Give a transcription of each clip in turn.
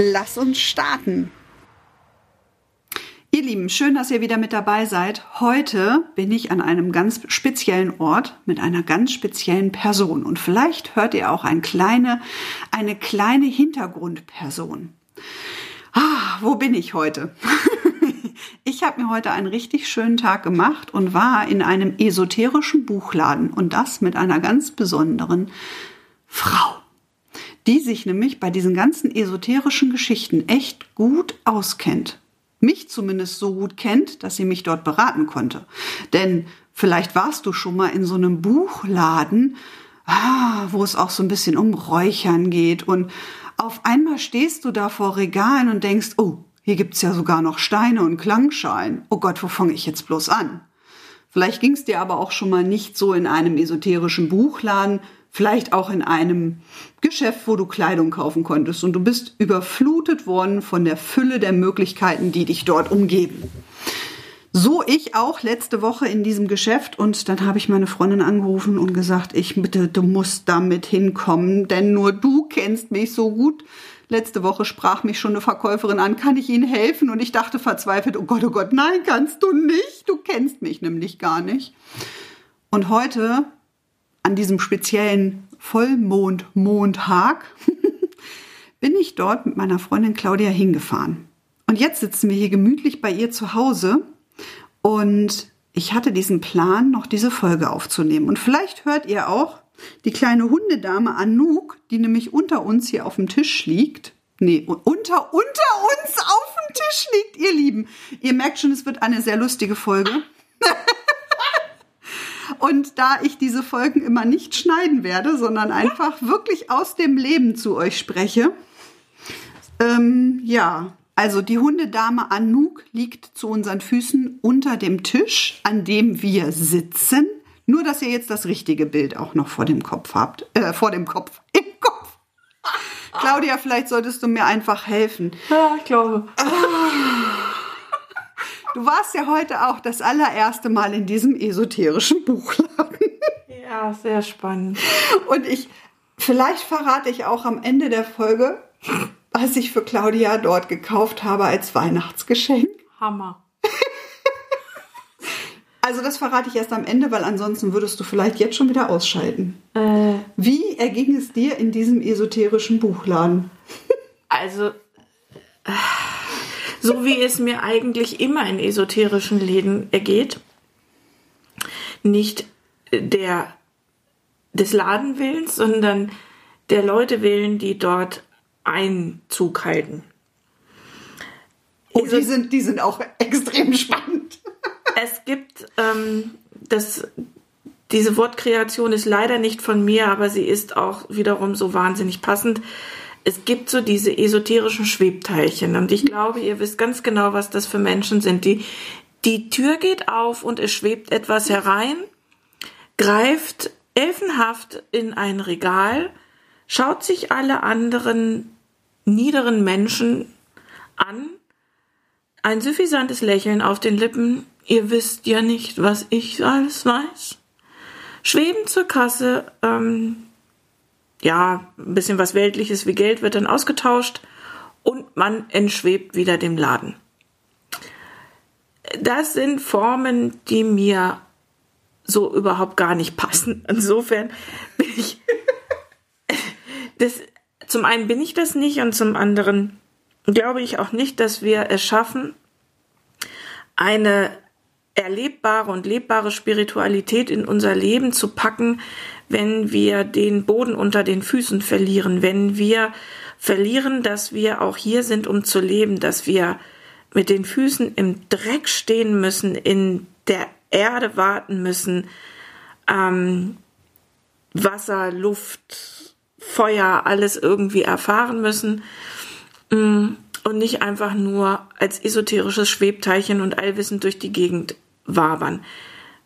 Lass uns starten. Ihr Lieben, schön, dass ihr wieder mit dabei seid. Heute bin ich an einem ganz speziellen Ort mit einer ganz speziellen Person und vielleicht hört ihr auch eine kleine, eine kleine Hintergrundperson. Ah, wo bin ich heute? Ich habe mir heute einen richtig schönen Tag gemacht und war in einem esoterischen Buchladen und das mit einer ganz besonderen Frau, die sich nämlich bei diesen ganzen esoterischen Geschichten echt gut auskennt. Mich zumindest so gut kennt, dass sie mich dort beraten konnte. Denn vielleicht warst du schon mal in so einem Buchladen, ah, wo es auch so ein bisschen um Räuchern geht und auf einmal stehst du da vor Regalen und denkst, oh, hier gibt's ja sogar noch Steine und Klangschalen. Oh Gott, wo fange ich jetzt bloß an? Vielleicht ging's dir aber auch schon mal nicht so in einem esoterischen Buchladen, vielleicht auch in einem Geschäft, wo du Kleidung kaufen konntest und du bist überflutet worden von der Fülle der Möglichkeiten, die dich dort umgeben. So ich auch letzte Woche in diesem Geschäft und dann habe ich meine Freundin angerufen und gesagt, ich bitte, du musst damit hinkommen, denn nur du kennst mich so gut. Letzte Woche sprach mich schon eine Verkäuferin an, kann ich Ihnen helfen? Und ich dachte verzweifelt, oh Gott, oh Gott, nein, kannst du nicht. Du kennst mich nämlich gar nicht. Und heute, an diesem speziellen Vollmond-Montag, bin ich dort mit meiner Freundin Claudia hingefahren. Und jetzt sitzen wir hier gemütlich bei ihr zu Hause und ich hatte diesen Plan, noch diese Folge aufzunehmen. Und vielleicht hört ihr auch, die kleine Hundedame Anouk, die nämlich unter uns hier auf dem Tisch liegt, nee, unter, unter uns auf dem Tisch liegt, ihr Lieben. Ihr merkt schon, es wird eine sehr lustige Folge. Und da ich diese Folgen immer nicht schneiden werde, sondern einfach wirklich aus dem Leben zu euch spreche, ähm, ja, also die Hundedame Anouk liegt zu unseren Füßen unter dem Tisch, an dem wir sitzen. Nur, dass ihr jetzt das richtige Bild auch noch vor dem Kopf habt. Äh, vor dem Kopf. Im Kopf. Claudia, vielleicht solltest du mir einfach helfen. Ja, ich glaube. Du warst ja heute auch das allererste Mal in diesem esoterischen Buchladen. Ja, sehr spannend. Und ich, vielleicht verrate ich auch am Ende der Folge, was ich für Claudia dort gekauft habe als Weihnachtsgeschenk. Hammer. Also das verrate ich erst am Ende, weil ansonsten würdest du vielleicht jetzt schon wieder ausschalten. Äh, Wie erging es dir in diesem esoterischen Buchladen? also, äh, so wie es mir eigentlich immer in esoterischen Läden ergeht, nicht der des Ladenwillens, sondern der Leute willen, die dort Einzug halten. Oh, die sind, die sind auch extrem spannend. Es gibt ähm, das, diese Wortkreation ist leider nicht von mir, aber sie ist auch wiederum so wahnsinnig passend. Es gibt so diese esoterischen Schwebteilchen und ich glaube, ihr wisst ganz genau, was das für Menschen sind. Die, die Tür geht auf und es schwebt etwas herein, greift elfenhaft in ein Regal, schaut sich alle anderen niederen Menschen an, ein suffisantes Lächeln auf den Lippen, ihr wisst ja nicht, was ich alles weiß. Schweben zur Kasse, ähm, ja, ein bisschen was Weltliches wie Geld wird dann ausgetauscht und man entschwebt wieder dem Laden. Das sind Formen, die mir so überhaupt gar nicht passen. Insofern bin ich, das, zum einen bin ich das nicht und zum anderen glaube ich auch nicht, dass wir es schaffen, eine erlebbare und lebbare Spiritualität in unser Leben zu packen, wenn wir den Boden unter den Füßen verlieren, wenn wir verlieren, dass wir auch hier sind, um zu leben, dass wir mit den Füßen im Dreck stehen müssen, in der Erde warten müssen, ähm, Wasser, Luft, Feuer, alles irgendwie erfahren müssen. Mm, und nicht einfach nur als esoterisches Schwebteilchen und allwissend durch die Gegend wabern.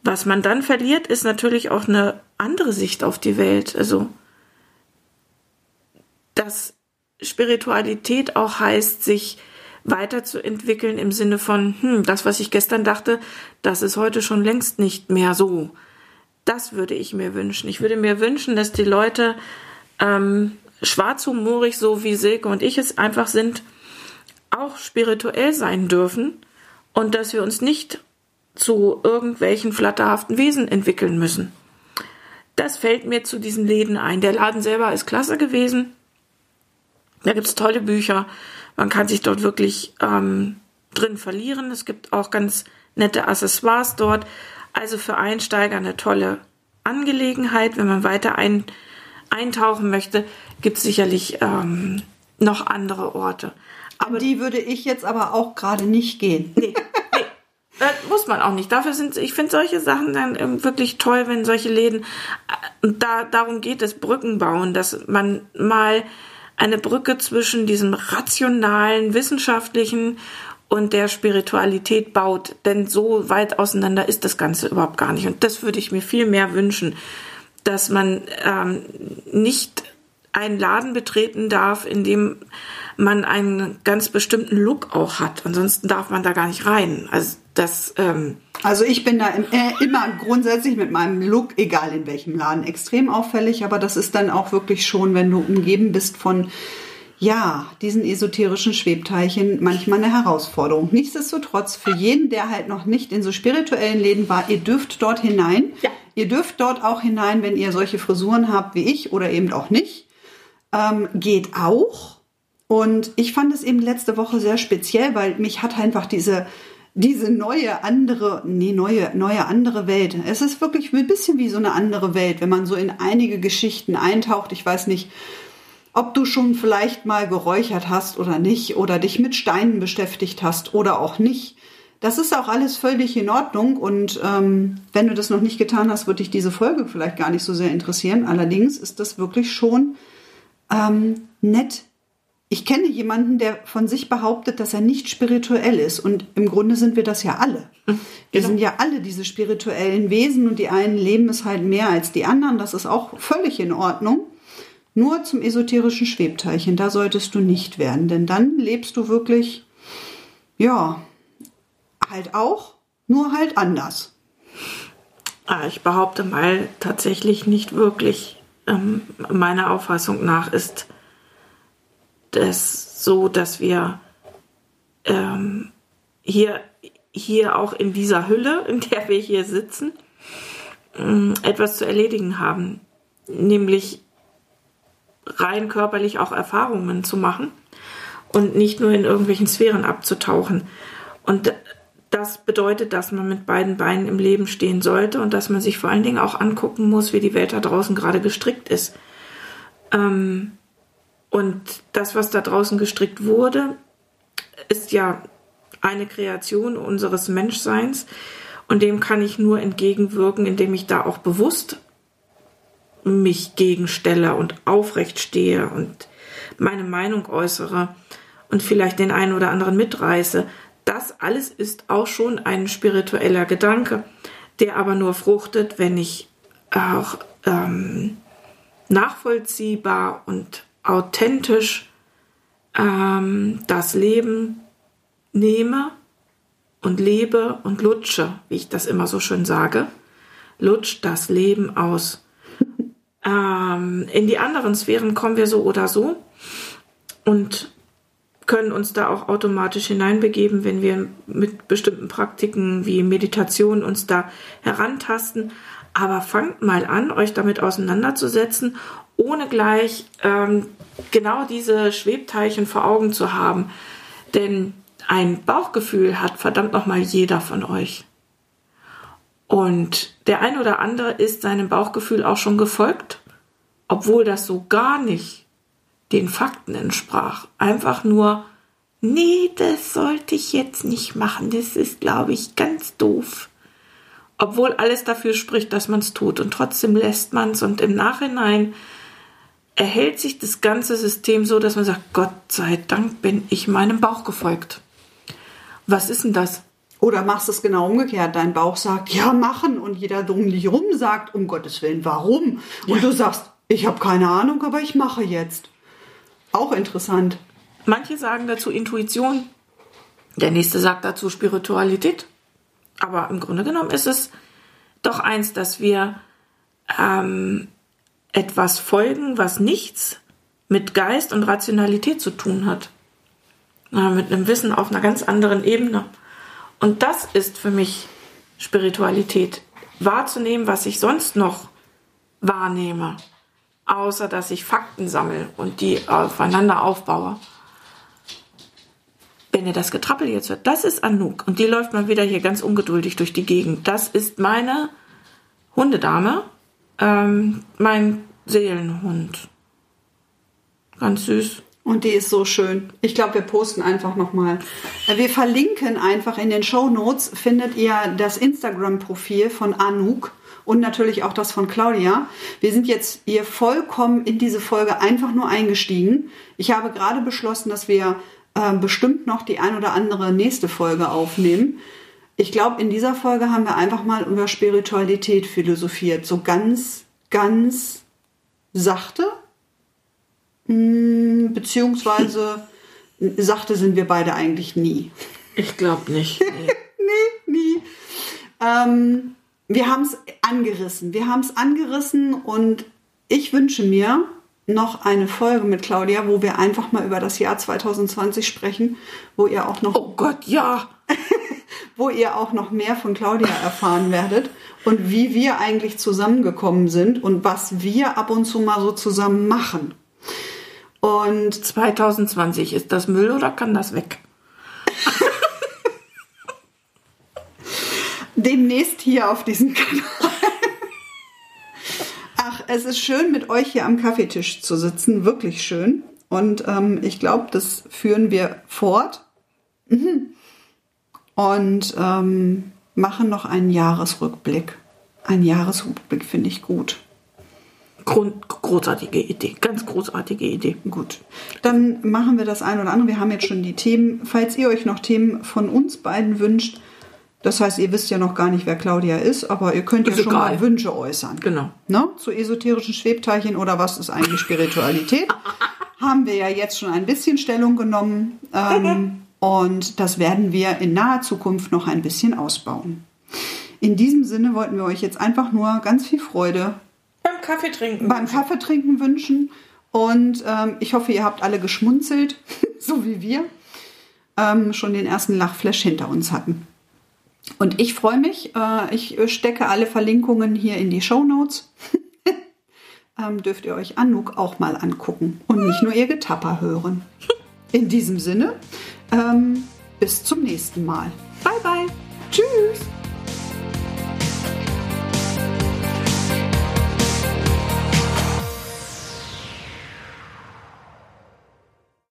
Was man dann verliert, ist natürlich auch eine andere Sicht auf die Welt. Also, dass Spiritualität auch heißt, sich weiterzuentwickeln im Sinne von, hm, das, was ich gestern dachte, das ist heute schon längst nicht mehr so. Das würde ich mir wünschen. Ich würde mir wünschen, dass die Leute ähm, schwarzhumorig, so wie Silke und ich es einfach sind, auch spirituell sein dürfen und dass wir uns nicht zu irgendwelchen flatterhaften Wesen entwickeln müssen. Das fällt mir zu diesen Läden ein. Der Laden selber ist klasse gewesen. Da gibt's tolle Bücher. Man kann sich dort wirklich ähm, drin verlieren. Es gibt auch ganz nette Accessoires dort. Also für Einsteiger eine tolle Angelegenheit. Wenn man weiter ein, eintauchen möchte, gibt's sicherlich ähm, noch andere Orte. Aber die würde ich jetzt aber auch gerade nicht gehen. Nee, Äh, muss man auch nicht. Dafür sind, ich finde solche Sachen dann wirklich toll, wenn solche Läden, äh, da, darum geht es, Brücken bauen, dass man mal eine Brücke zwischen diesem rationalen, wissenschaftlichen und der Spiritualität baut. Denn so weit auseinander ist das Ganze überhaupt gar nicht. Und das würde ich mir viel mehr wünschen, dass man ähm, nicht einen Laden betreten darf, in dem man einen ganz bestimmten Look auch hat. Ansonsten darf man da gar nicht rein. Also das. Ähm also ich bin da äh, immer grundsätzlich mit meinem Look, egal in welchem Laden, extrem auffällig. Aber das ist dann auch wirklich schon, wenn du umgeben bist von ja, diesen esoterischen Schwebteilchen manchmal eine Herausforderung. Nichtsdestotrotz, für jeden, der halt noch nicht in so spirituellen Läden war, ihr dürft dort hinein. Ja. Ihr dürft dort auch hinein, wenn ihr solche Frisuren habt wie ich oder eben auch nicht. Ähm, geht auch. Und ich fand es eben letzte Woche sehr speziell, weil mich hat einfach diese, diese neue andere, nee, neue, neue andere Welt. Es ist wirklich ein bisschen wie so eine andere Welt, wenn man so in einige Geschichten eintaucht. Ich weiß nicht, ob du schon vielleicht mal geräuchert hast oder nicht oder dich mit Steinen beschäftigt hast oder auch nicht. Das ist auch alles völlig in Ordnung und ähm, wenn du das noch nicht getan hast, würde dich diese Folge vielleicht gar nicht so sehr interessieren. Allerdings ist das wirklich schon ähm, nett ich kenne jemanden, der von sich behauptet, dass er nicht spirituell ist. Und im Grunde sind wir das ja alle. Wir genau. sind ja alle diese spirituellen Wesen und die einen leben es halt mehr als die anderen. Das ist auch völlig in Ordnung. Nur zum esoterischen Schwebteilchen, da solltest du nicht werden, denn dann lebst du wirklich, ja, halt auch, nur halt anders. Ah, ich behaupte mal tatsächlich nicht wirklich. Ähm, meiner Auffassung nach ist das so, dass wir ähm, hier, hier auch in dieser Hülle, in der wir hier sitzen, ähm, etwas zu erledigen haben, nämlich rein körperlich auch Erfahrungen zu machen und nicht nur in irgendwelchen Sphären abzutauchen. Und das bedeutet, dass man mit beiden Beinen im Leben stehen sollte und dass man sich vor allen Dingen auch angucken muss, wie die Welt da draußen gerade gestrickt ist. Ähm, und das, was da draußen gestrickt wurde, ist ja eine Kreation unseres Menschseins. Und dem kann ich nur entgegenwirken, indem ich da auch bewusst mich gegenstelle und aufrecht stehe und meine Meinung äußere und vielleicht den einen oder anderen mitreiße. Das alles ist auch schon ein spiritueller Gedanke, der aber nur fruchtet, wenn ich auch ähm, nachvollziehbar und authentisch ähm, das Leben nehme und lebe und lutsche, wie ich das immer so schön sage, lutscht das Leben aus. ähm, in die anderen Sphären kommen wir so oder so und können uns da auch automatisch hineinbegeben, wenn wir mit bestimmten Praktiken wie Meditation uns da herantasten. Aber fangt mal an, euch damit auseinanderzusetzen ohne gleich ähm, genau diese Schwebteilchen vor Augen zu haben. Denn ein Bauchgefühl hat verdammt nochmal jeder von euch. Und der ein oder andere ist seinem Bauchgefühl auch schon gefolgt, obwohl das so gar nicht den Fakten entsprach. Einfach nur, nee, das sollte ich jetzt nicht machen. Das ist, glaube ich, ganz doof. Obwohl alles dafür spricht, dass man es tut. Und trotzdem lässt man es und im Nachhinein erhält sich das ganze System so, dass man sagt, Gott sei Dank bin ich meinem Bauch gefolgt. Was ist denn das? Oder machst es genau umgekehrt. Dein Bauch sagt, ja, machen. Und jeder drum dich rum sagt, um Gottes Willen, warum? Und ja. du sagst, ich habe keine Ahnung, aber ich mache jetzt. Auch interessant. Manche sagen dazu Intuition. Der nächste sagt dazu Spiritualität. Aber im Grunde genommen ist es doch eins, dass wir ähm, etwas folgen, was nichts mit Geist und Rationalität zu tun hat. Mit einem Wissen auf einer ganz anderen Ebene. Und das ist für mich Spiritualität. Wahrzunehmen, was ich sonst noch wahrnehme, außer dass ich Fakten sammle und die aufeinander aufbaue. Wenn ihr das Getrappel jetzt hört, das ist Anouk und die läuft mal wieder hier ganz ungeduldig durch die Gegend. Das ist meine Hundedame, ähm, mein Seelenhund. Ganz süß. Und die ist so schön. Ich glaube, wir posten einfach nochmal. Äh, wir verlinken einfach in den Show Notes, findet ihr das Instagram-Profil von Anouk und natürlich auch das von Claudia. Wir sind jetzt hier vollkommen in diese Folge einfach nur eingestiegen. Ich habe gerade beschlossen, dass wir äh, bestimmt noch die ein oder andere nächste Folge aufnehmen. Ich glaube, in dieser Folge haben wir einfach mal über Spiritualität philosophiert. So ganz, ganz sachte hm, beziehungsweise sachte sind wir beide eigentlich nie. Ich glaube nicht. Nee, nie. Ähm, wir haben es angerissen. Wir haben es angerissen und ich wünsche mir noch eine Folge mit Claudia, wo wir einfach mal über das Jahr 2020 sprechen, wo ihr auch noch. Oh Gott, ja! wo ihr auch noch mehr von Claudia erfahren werdet und wie wir eigentlich zusammengekommen sind und was wir ab und zu mal so zusammen machen. Und 2020, ist das Müll oder kann das weg? Demnächst hier auf diesem Kanal. Ach, es ist schön, mit euch hier am Kaffeetisch zu sitzen. Wirklich schön. Und ähm, ich glaube, das führen wir fort. Mhm. Und ähm, machen noch einen Jahresrückblick. Ein Jahresrückblick finde ich gut. Grund, großartige Idee, ganz großartige Idee. Gut, dann machen wir das ein oder andere. Wir haben jetzt schon die Themen. Falls ihr euch noch Themen von uns beiden wünscht, das heißt, ihr wisst ja noch gar nicht, wer Claudia ist, aber ihr könnt ja schon egal. mal Wünsche äußern. Genau. Ne? Zu esoterischen Schwebteilchen oder was ist eigentlich Spiritualität? haben wir ja jetzt schon ein bisschen Stellung genommen. Ähm, und das werden wir in naher Zukunft noch ein bisschen ausbauen. In diesem Sinne wollten wir euch jetzt einfach nur ganz viel Freude beim Kaffee trinken. Beim Kaffee trinken wünschen. Und ähm, ich hoffe, ihr habt alle geschmunzelt, so wie wir ähm, schon den ersten Lachflash hinter uns hatten. Und ich freue mich. Äh, ich stecke alle Verlinkungen hier in die Show Notes. ähm, dürft ihr euch Anouk auch mal angucken und nicht nur ihr Getapper hören. In diesem Sinne, ähm, bis zum nächsten Mal. Bye, bye. Tschüss.